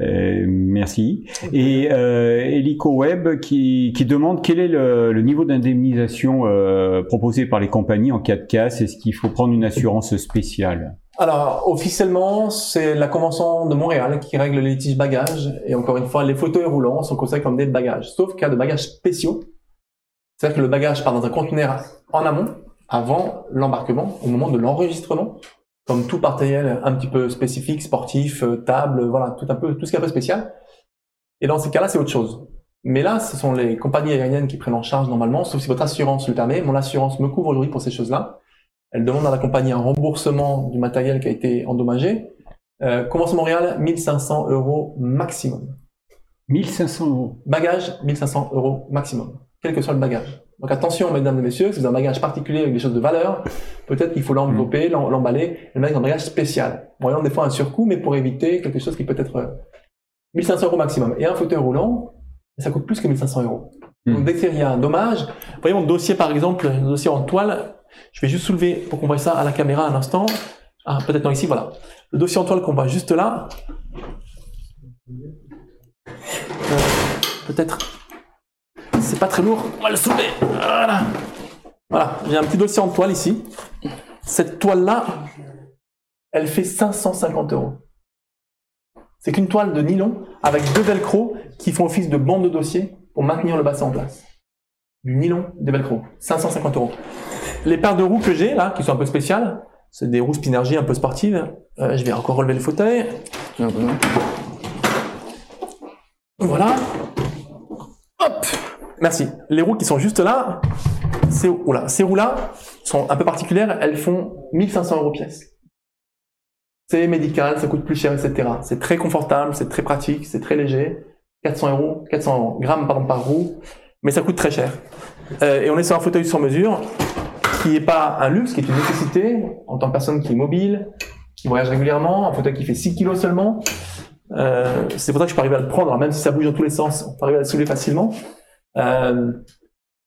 [SPEAKER 4] euh, merci. Et euh, Helico Web qui, qui demande quel est le, le niveau d'indemnisation euh, proposé par les compagnies en cas de casse. Est-ce qu'il faut prendre une assurance spéciale?
[SPEAKER 2] Alors, officiellement, c'est la Convention de Montréal qui règle les litiges bagages. Et encore une fois, les fauteuils roulants sont considérés comme des bagages, sauf cas de bagages spéciaux. C'est-à-dire que le bagage part dans un conteneur en amont, avant l'embarquement, au moment de l'enregistrement, comme tout matériel un petit peu spécifique, sportif, euh, table, voilà, tout un peu, tout ce qui est un peu spécial. Et dans ces cas-là, c'est autre chose. Mais là, ce sont les compagnies aériennes qui prennent en charge normalement, sauf si votre assurance le permet. Mon assurance me couvre aujourd'hui pour ces choses-là. Elle demande à la compagnie un remboursement du matériel qui a été endommagé. Euh, Convention Montréal, 1500 euros maximum.
[SPEAKER 4] 1500 euros.
[SPEAKER 2] Bagage, 1500 euros maximum, quel que soit le bagage. Donc attention, mesdames et messieurs, si vous avez un bagage particulier avec des choses de valeur, peut-être qu'il faut l'envelopper, l'em- l'emballer, et le mettre dans un bagage spécial. Moyen des fois un surcoût, mais pour éviter quelque chose qui peut être euh, 1500 euros maximum. Et un fauteuil roulant, ça coûte plus que 1500 euros.
[SPEAKER 4] Hmm.
[SPEAKER 2] Donc dès qu'il y a un dommage, voyez mon dossier par exemple, le dossier en toile, je vais juste soulever pour qu'on voit ça à la caméra un instant. Ah, peut-être non ici, voilà. Le dossier en toile qu'on voit juste là. Euh, peut-être. C'est pas très lourd. On va le soulever. Voilà. Voilà. J'ai un petit dossier en toile ici. Cette toile-là, elle fait 550 euros. C'est qu'une toile de nylon avec deux velcro qui font office de bande de dossier pour maintenir le bassin en place. Du nylon, des velcro. 550 euros. Les paires de roues que j'ai là, qui sont un peu spéciales, c'est des roues Spinergie un peu sportives. Euh, je vais encore relever le fauteuil. Voilà. Hop. Merci. Les roues qui sont juste là, ces roues-là sont un peu particulières. Elles font 1500 euros pièce. C'est médical, ça coûte plus cher, etc. C'est très confortable, c'est très pratique, c'est très léger. 400 euros, 400 grammes pardon, par roue, mais ça coûte très cher. Euh, et on est sur un fauteuil sur mesure qui n'est pas un luxe, qui est une nécessité en tant que personne qui est mobile, qui voyage régulièrement, un fauteuil qui fait 6 kilos seulement. Euh, c'est pour ça que je peux arriver à le prendre, alors même si ça bouge dans tous les sens, on peut arriver à le soulever facilement. Euh,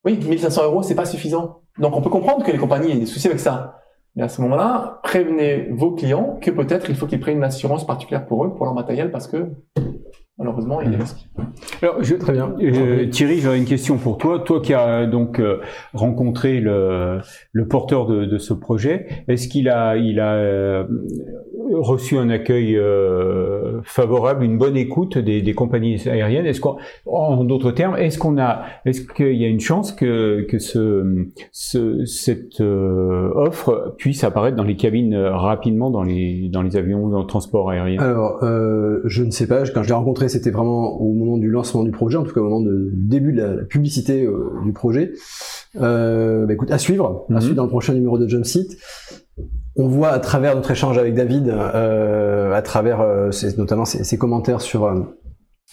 [SPEAKER 2] oui, 1500 euros, c'est pas suffisant. Donc on peut comprendre que les compagnies aient des soucis avec ça. Mais à ce moment-là, prévenez vos clients que peut-être il faut qu'ils prennent une assurance particulière pour eux, pour leur matériel, parce que malheureusement, il est risqué.
[SPEAKER 4] Alors, je, très bien. Euh, Thierry, j'aurais une question pour toi. Toi qui as donc euh, rencontré le, le porteur de, de, ce projet, est-ce qu'il a, il a euh, reçu un accueil euh, favorable, une bonne écoute des, des compagnies aériennes Est-ce qu'en en d'autres termes, est-ce qu'on a, est-ce qu'il y a une chance que, que ce, ce cette euh, offre puisse apparaître dans les cabines euh, rapidement dans les dans les avions dans le transport aérien?
[SPEAKER 1] Alors, euh, je ne sais pas. Quand je l'ai rencontré, c'était vraiment au moment du lancement du projet, en tout cas au moment de début de la, la publicité euh, du projet. Euh, bah, écoute, à suivre, à
[SPEAKER 4] Mhm.
[SPEAKER 1] suivre dans le prochain numéro de Jump Seat. On voit à travers notre échange avec David, euh, à travers euh, ses- notamment ses, ses commentaires sur euh,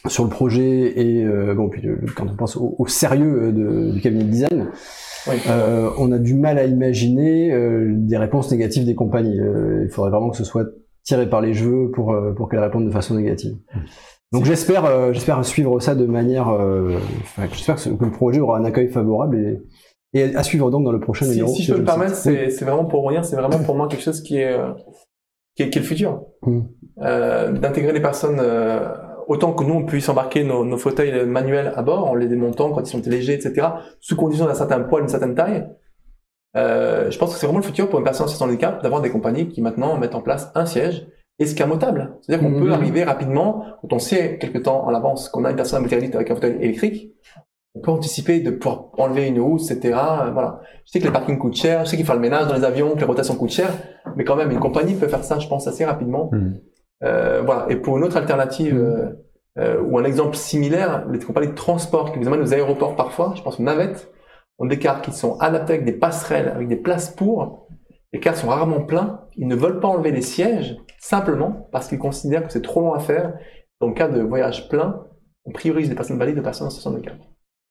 [SPEAKER 1] sur le projet et bon puis quand on pense au, au sérieux de- du cabinet de design,
[SPEAKER 2] Oui.
[SPEAKER 1] on a du mal à imaginer des réponses négatives des compagnies. Il faudrait vraiment que ce soit tiré par les cheveux pour pour qu'elles répondent de façon négative. Donc j'espère j'espère suivre ça de manière j'espère que, le projet aura un accueil favorable et et à suivre donc dans le prochain
[SPEAKER 2] Si,
[SPEAKER 1] numéro.
[SPEAKER 2] si je peux me permettre, c'est vraiment pour revenir, c'est vraiment pour moi quelque chose qui est, euh, qui est, qui est le futur.
[SPEAKER 1] Mm.
[SPEAKER 2] Euh, D'intégrer des personnes, euh, autant que nous, on puisse embarquer nos, nos fauteuils manuels à bord, en les démontant quand ils sont légers, etc., sous condition d'un certain poids, d'une certaine taille. Euh, je pense que c'est vraiment le futur pour une personne de handicap d'avoir des compagnies qui maintenant mettent en place un siège escamotable. C'est-à-dire qu'on peut arriver rapidement, quand on sait quelque temps en avance qu'on a une personne à mobilité réduite avec un fauteuil électrique, on peut anticiper de pouvoir enlever une housse, etc. Euh, Voilà. Je sais que les parkings coûtent cher, je sais qu'il faut le ménage dans les avions, que les rotations coûtent cher, mais quand même, une compagnie peut faire ça, je pense, assez rapidement.
[SPEAKER 4] Mhm.
[SPEAKER 2] Euh, voilà. Et pour une autre alternative, euh, euh, ou un exemple similaire, les compagnies de transport qui vous amènent aux aéroports parfois, je pense aux navettes, ont des cars qui sont adaptés avec des passerelles, avec des places pour. Les cars sont rarement pleins. Ils ne veulent pas enlever les sièges, simplement parce qu'ils considèrent que c'est trop long à faire. Dans le cas de voyages pleins, on priorise les personnes valides de personnes en situation de handicap.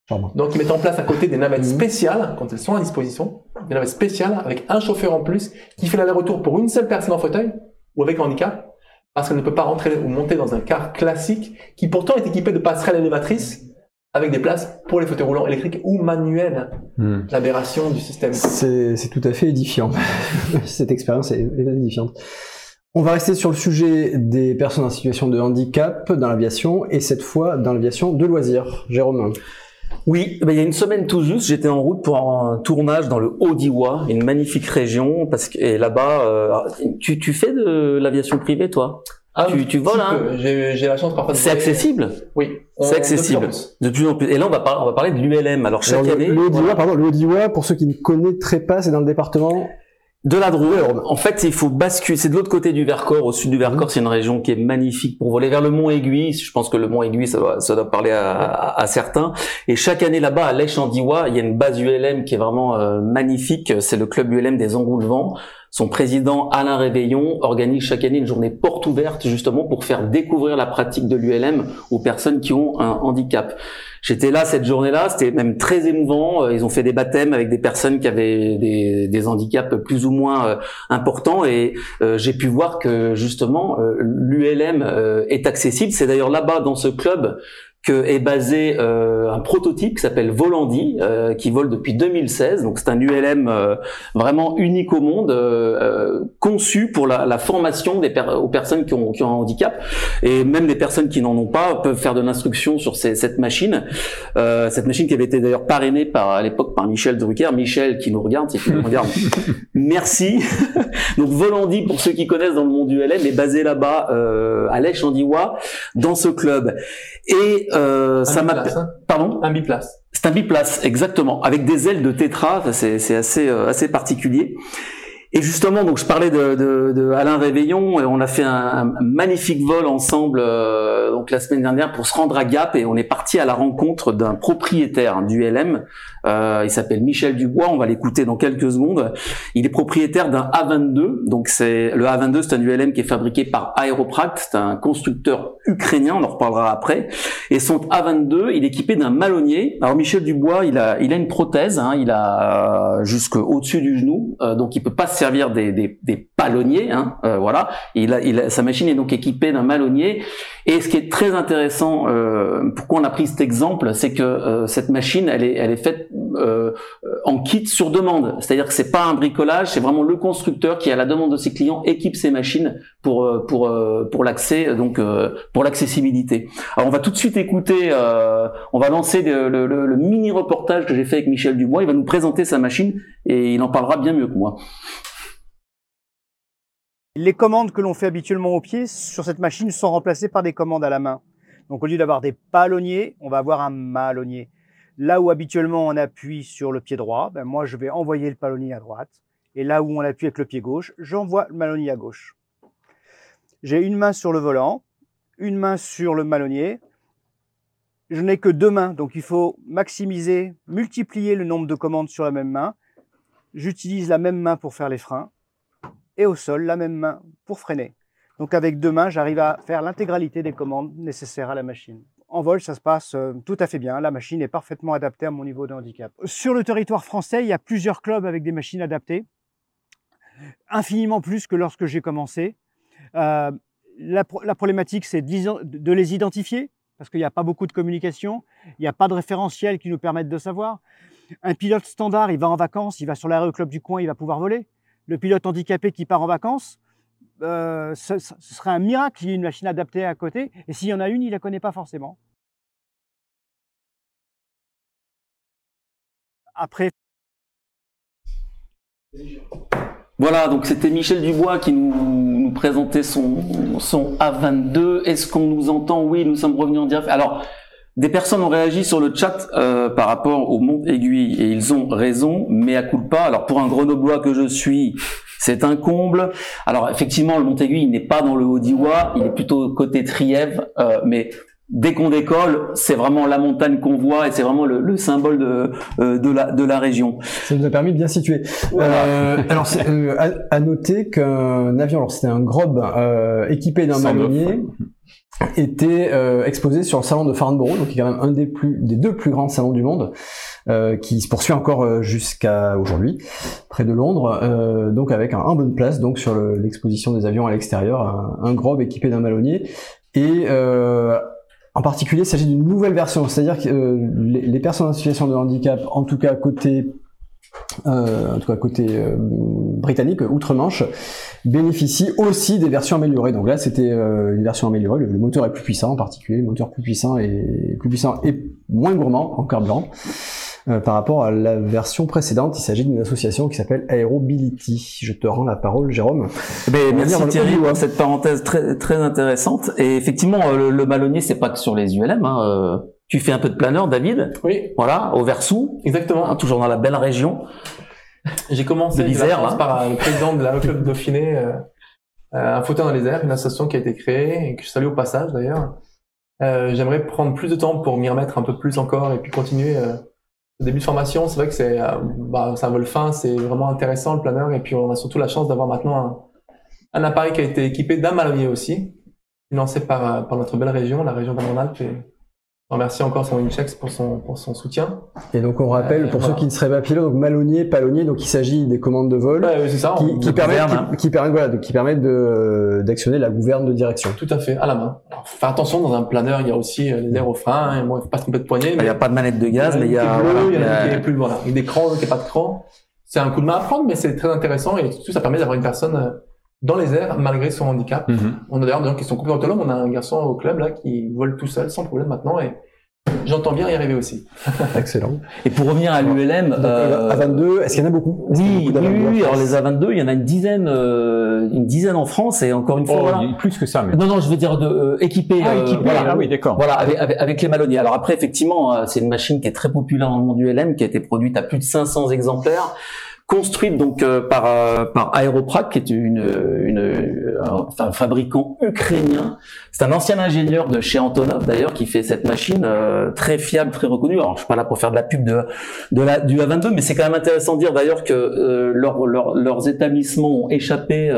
[SPEAKER 2] Donc, ils mettent en place à côté des navettes
[SPEAKER 1] Mhm.
[SPEAKER 2] spéciales, quand elles sont à disposition, des navettes spéciales avec un chauffeur en plus qui fait l'aller-retour pour une seule personne en fauteuil ou avec handicap, parce qu'elle ne peut pas rentrer ou monter dans un car classique qui pourtant est équipé de passerelles élévatrices avec des places pour les fauteuils roulants électriques ou manuels.
[SPEAKER 4] Hmm.
[SPEAKER 2] L'aberration du système.
[SPEAKER 1] C'est c'est tout à fait édifiant. Cette expérience est, est édifiante. On va rester sur le sujet des personnes en situation de handicap dans l'aviation et cette fois dans l'aviation de loisirs. Jérôme.
[SPEAKER 3] Oui, ben, il y a une semaine tout juste, j'étais en route pour un tournage dans le Haut-Diois, une magnifique région, parce que et là-bas, euh, tu, tu fais de l'aviation privée, toi?
[SPEAKER 2] Ah,
[SPEAKER 3] Tu- tu voles, hein?
[SPEAKER 2] J'ai j'ai la chance parfois
[SPEAKER 3] C'est accessible,
[SPEAKER 2] Oui.
[SPEAKER 3] C'est accessible.
[SPEAKER 2] de plus en plus.
[SPEAKER 3] Et là, on va, par- on va parler de l'ULM. Alors chaque
[SPEAKER 1] Alors,
[SPEAKER 3] année,
[SPEAKER 1] le, le
[SPEAKER 3] voilà.
[SPEAKER 1] pardon, le pour ceux qui ne connaîtraient pas, c'est dans le département.
[SPEAKER 3] De la Drôme. En fait, il faut basculer. C'est de l'autre côté du Vercors, au sud du Vercors. C'est une région qui est magnifique pour voler vers le Mont Aiguille. Je pense que le Mont Aiguille, ça doit, ça doit parler à, à- à certains. Et chaque année là-bas, à Lèche-en-Diois, il y a une base ULM qui est vraiment euh, magnifique. C'est le club ULM des Engoulevents. Son président Alain Réveillon organise chaque année une journée porte ouverte justement pour faire découvrir la pratique de l'ULM aux personnes qui ont un handicap. J'étais là cette journée-là, c'était même très émouvant. Euh, Ils ont fait des baptêmes avec des personnes qui avaient des, handicaps plus ou moins euh, importants et euh, j'ai pu voir que justement l'ULM est accessible. C'est d'ailleurs là-bas dans ce club que est basé euh, un prototype qui s'appelle Volandi, euh, qui vole depuis 2016. Donc c'est un ULM euh, vraiment unique au monde, euh, euh, conçu pour la, la formation des per- aux personnes qui ont, qui ont un handicap et même les personnes qui n'en ont pas peuvent faire de l'instruction sur ces- cette machine. Euh, cette machine qui avait été d'ailleurs parrainée par à l'époque par Michel Drucker. Michel qui nous regarde, si tu nous regardes, merci. Donc Volandi, pour ceux qui connaissent dans le monde du LM, est basé là-bas euh, à Lèche-en-Diois dans ce club. Et euh, ça m'a
[SPEAKER 2] hein.
[SPEAKER 3] pardon?
[SPEAKER 2] Un biplace.
[SPEAKER 3] c'est un biplace, exactement, avec des ailes de tétra, c'est assez euh, assez particulier. Et justement, donc je parlais de, de, de Alain Réveillon, et on a fait un, un magnifique vol ensemble euh, donc la semaine dernière pour se rendre à Gap, et on est parti à la rencontre d'un propriétaire du LM. Euh, il s'appelle Michel Dubois, on va l'écouter dans quelques secondes. Il est propriétaire d'un A22, donc c'est le A22, c'est un ULM qui est fabriqué par Aeropract, c'est un constructeur ukrainien, on en reparlera après. Et son A22, il est équipé d'un malonnier. Alors Michel Dubois, il a, il a une prothèse, hein, il a euh, jusqu'au-dessus du genou, euh, donc il peut pas se servir des, des, des palonniers, hein, euh, voilà. Il a, il a, sa machine est donc équipée d'un malonnier. Et ce qui est très intéressant, euh, pourquoi on a pris cet exemple, c'est que euh, cette machine, elle est, elle est faite euh, en kit sur demande. C'est-à-dire que c'est pas un bricolage, c'est vraiment le constructeur qui, à la demande de ses clients, équipe ses machines pour pour pour l'accès, donc pour l'accessibilité. Alors on va tout de suite écouter, on va lancer le, le, le mini reportage que j'ai fait avec Michel Dubois. Il va nous présenter sa machine et il en parlera bien mieux que moi.
[SPEAKER 5] Les commandes que l'on fait habituellement au pied sur cette machine sont remplacées par des commandes à la main. Donc au lieu d'avoir des palonniers, on va avoir un malonnier. Là où habituellement on appuie sur le pied droit, ben moi je vais envoyer le palonnier à droite. Et là où on appuie avec le pied gauche, j'envoie le malonnier à gauche. J'ai une main sur le volant, une main sur le malonnier. Je n'ai que deux mains, donc il faut maximiser, multiplier le nombre de commandes sur la même main. J'utilise la même main pour faire les freins et au sol la même main pour freiner. Donc avec deux mains, j'arrive à faire l'intégralité des commandes nécessaires à la machine. En vol, ça se passe euh, tout à fait bien. La machine est parfaitement adaptée à mon niveau de handicap. Sur le territoire français, il y a plusieurs clubs avec des machines adaptées, infiniment plus que lorsque j'ai commencé. Euh, la, problématique, c'est de les identifier, parce qu'il n'y a pas beaucoup de communication, il n'y a pas de référentiel qui nous permettent de savoir. Un pilote standard, il va en vacances, il va sur l'aéroclub du coin, il va pouvoir voler le pilote handicapé qui part en vacances, euh, ce, serait un miracle qu'il y ait une machine adaptée à côté. Et s'il y en a une, il ne la connaît pas forcément. Après.
[SPEAKER 3] Voilà, donc c'était Michel Dubois qui nous, présentait son, son A22. Est-ce qu'on nous entend? Oui, nous sommes revenus en direct. Alors, des personnes ont réagi sur le chat euh, par rapport au Mont Aiguille et ils ont raison, mais à coup pas. Alors pour un grenoblois que je suis, c'est un comble. Alors effectivement, le Mont Aiguille n'est pas dans le Haut-Diois, il est plutôt côté Trièves, euh, mais dès qu'on décolle, c'est vraiment la montagne qu'on voit et c'est vraiment le, symbole de, euh, de, la, de la région.
[SPEAKER 1] Ça nous a permis de bien situer. Euh, alors, à, à, noter qu'un avion, alors c'était un Grob équipé d'un malonnier, était euh, exposé sur le salon de Farnborough, donc qui est quand même un des plus, des deux plus grands salons du monde, euh, qui se poursuit encore euh, jusqu'à aujourd'hui, près de Londres, euh, donc avec un, un, bonne place donc sur l'exposition des avions à l'extérieur, un, un grob équipé d'un malonnier. Et en particulier, il s'agit d'une nouvelle version, c'est-à-dire que les, les personnes en situation de handicap, en tout cas côté euh, en tout cas côté euh, britannique, outre-Manche, bénéficie aussi des versions améliorées. Donc là, c'était euh, une version améliorée. Le, moteur est plus puissant, en particulier, le moteur plus puissant et plus puissant et moins gourmand en carburant. par rapport à la version précédente, il s'agit d'une association qui s'appelle Aerobility. Je te rends la parole, Jérôme.
[SPEAKER 3] Eh ben, merci Thierry pour cette parenthèse très très intéressante. Et effectivement, le, le ballonnier, c'est pas que sur les ULM. Hein, tu fais un peu de planeur, David.
[SPEAKER 2] Oui.
[SPEAKER 3] Voilà, au Versou.
[SPEAKER 2] Exactement.
[SPEAKER 3] Hein, toujours dans la belle région.
[SPEAKER 2] J'ai commencé
[SPEAKER 3] l'Isère,
[SPEAKER 2] par euh, le président de l'aéroclub Dauphiné, euh, euh, un fauteuil dans les airs, une association qui a été créée et que je salue au passage d'ailleurs. Euh, J'aimerais prendre plus de temps pour m'y remettre un peu plus encore et puis continuer. Euh, le début de formation, c'est vrai que c'est bah, un vol fin, c'est vraiment intéressant le planeur et puis on a surtout la chance d'avoir maintenant un, un, appareil qui a été équipé d'un malonnier aussi, financé par, par notre belle région, la région d'Amon-Alpes remercie encore son Winchex pour son, pour son soutien.
[SPEAKER 1] Et donc on rappelle, euh, pour ceux qui ne seraient pas pilotes, donc malonnier, palonnier, donc il s'agit des commandes de vol
[SPEAKER 2] ça,
[SPEAKER 1] qui, qui, permettent, qui, qui, permettent, voilà, qui permettent de, d'actionner la gouverne de direction.
[SPEAKER 2] Tout à fait, à la main. Alors, faire attention, dans un planeur, il y a aussi euh, les airs au frein, hein, bon, il faut pas se tromper de poignée.
[SPEAKER 3] Il n'y a pas de manette de gaz, mais il y a...
[SPEAKER 2] il y a, plus, voilà, il y a des crans, il n'y a pas de crans. C'est un coup de main à prendre, mais c'est très intéressant et tout ça permet d'avoir une personne euh, dans les airs malgré son handicap. Mm-hmm. On a d'ailleurs des gens qui sont complètement autonomes. On a un garçon au club là qui vole tout seul sans problème maintenant et J'entends bien y arriver aussi.
[SPEAKER 1] Excellent.
[SPEAKER 3] Et pour revenir à l'ULM,
[SPEAKER 1] euh, A22, est-ce qu'il y en a beaucoup?
[SPEAKER 3] Oui, oui, oui. Alors les A22, il y en a une dizaine, euh, une dizaine en France et encore une fois, oh,
[SPEAKER 4] voilà. plus que ça. Mais...
[SPEAKER 3] Non, non, je veux dire de euh.
[SPEAKER 4] Ah, équipé, voilà, ah oui, d'accord.
[SPEAKER 3] Voilà, avec, avec, avec, les malonniers. Alors après, effectivement, euh, c'est une machine qui est très populaire dans le monde du ULM, qui a été produite à plus de 500 exemplaires construite donc euh, par euh, par Aeroprac qui est une, une un fabricant ukrainien. C'est un ancien ingénieur de chez Antonov d'ailleurs qui fait cette machine euh, très fiable, très reconnue. Alors je suis pas là pour faire de la pub de de la du A22, mais c'est quand même intéressant de dire d'ailleurs que leur, leur, leurs établissements ont échappé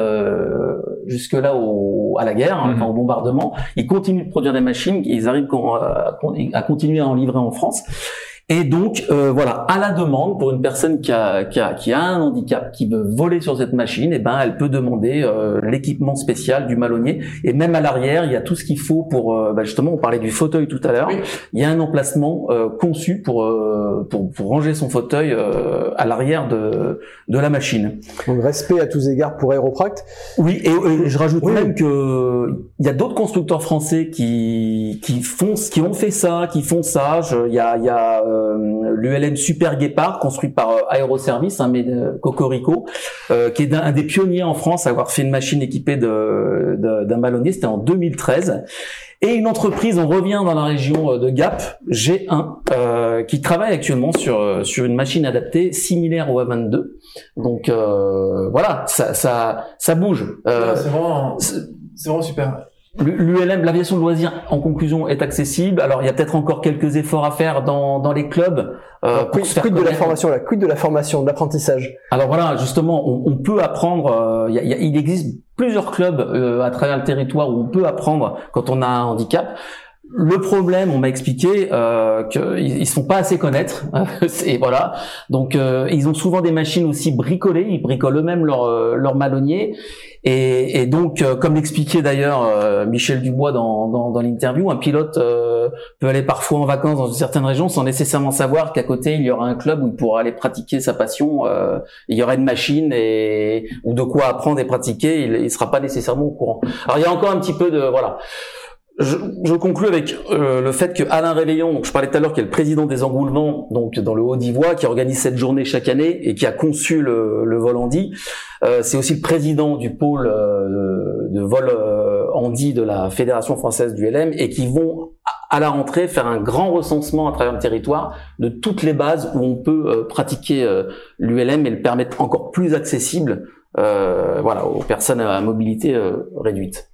[SPEAKER 3] jusque là au, à la guerre, hein, mhm. au bombardement. Ils continuent de produire des machines, ils arrivent à, à continuer à en livrer en France. Et donc euh, voilà, à la demande pour une personne qui a, qui a, qui a un handicap, qui veut voler sur cette machine, et eh ben elle peut demander euh, l'équipement spécial du malonnier. Et même à l'arrière, il y a tout ce qu'il faut pour euh, bah, justement, on parlait du fauteuil tout à l'heure. Il y a un emplacement conçu pour, pour, pour ranger son fauteuil à l'arrière de de la machine.
[SPEAKER 1] Donc respect à tous égards pour Aeropract.
[SPEAKER 3] Oui, et, je rajoute même que il y a d'autres constructeurs français qui qui font qui ont fait ça, qui font ça. Il y a il y a euh, l'ULM Super Guépard, construit par euh, Aéroservice, un hein, Cocorico, euh, qui est un, des pionniers en France à avoir fait une machine équipée d'un de, ballonnier. C'était en 2013. Et une entreprise, on revient dans la région de Gap, G1, qui travaille actuellement sur sur une machine adaptée similaire au A22. Donc voilà, ça ça ça bouge.
[SPEAKER 2] c'est vraiment c'est vraiment super.
[SPEAKER 3] L'ULM, l'aviation de loisirs, en conclusion, est accessible. Alors, il y a peut-être encore quelques efforts à faire dans, dans les clubs.
[SPEAKER 1] Euh, pour quid, de la formation, la quid de la formation, de l'apprentissage?
[SPEAKER 3] Alors voilà, justement, on, on peut apprendre. Euh, il, y a, il, existe plusieurs clubs euh, à travers le territoire où on peut apprendre quand on a un handicap. Le problème, on m'a expliqué euh, qu'ils ne sont pas assez connaître. et voilà. Donc, euh, ils ont souvent des machines aussi bricolées. Ils bricolent eux-mêmes leur, euh, leur malonnier. Et, et donc, euh, comme l'expliquait d'ailleurs Michel Dubois dans, dans, dans l'interview, un pilote peut aller parfois en vacances dans certaines régions sans nécessairement savoir qu'à côté il y aura un club où il pourra aller pratiquer sa passion. il y aura une machine et ou de quoi apprendre et pratiquer. Il, ne sera pas nécessairement au courant. Alors, il y a encore un petit peu de voilà je, je conclue avec euh, le fait que Alain Réveillon, donc je parlais tout à l'heure, qui est le président des Engoulements, donc dans le Haut d'Ivoire, qui organise cette journée chaque année et qui a conçu le, le vol Andy. Euh, c'est aussi le président du pôle euh, de vol euh, Andy de la Fédération française du LM et qui vont à la rentrée faire un grand recensement à travers le territoire de toutes les bases où on peut pratiquer l'ULM et le permettre encore plus accessible, voilà, aux personnes à mobilité réduite.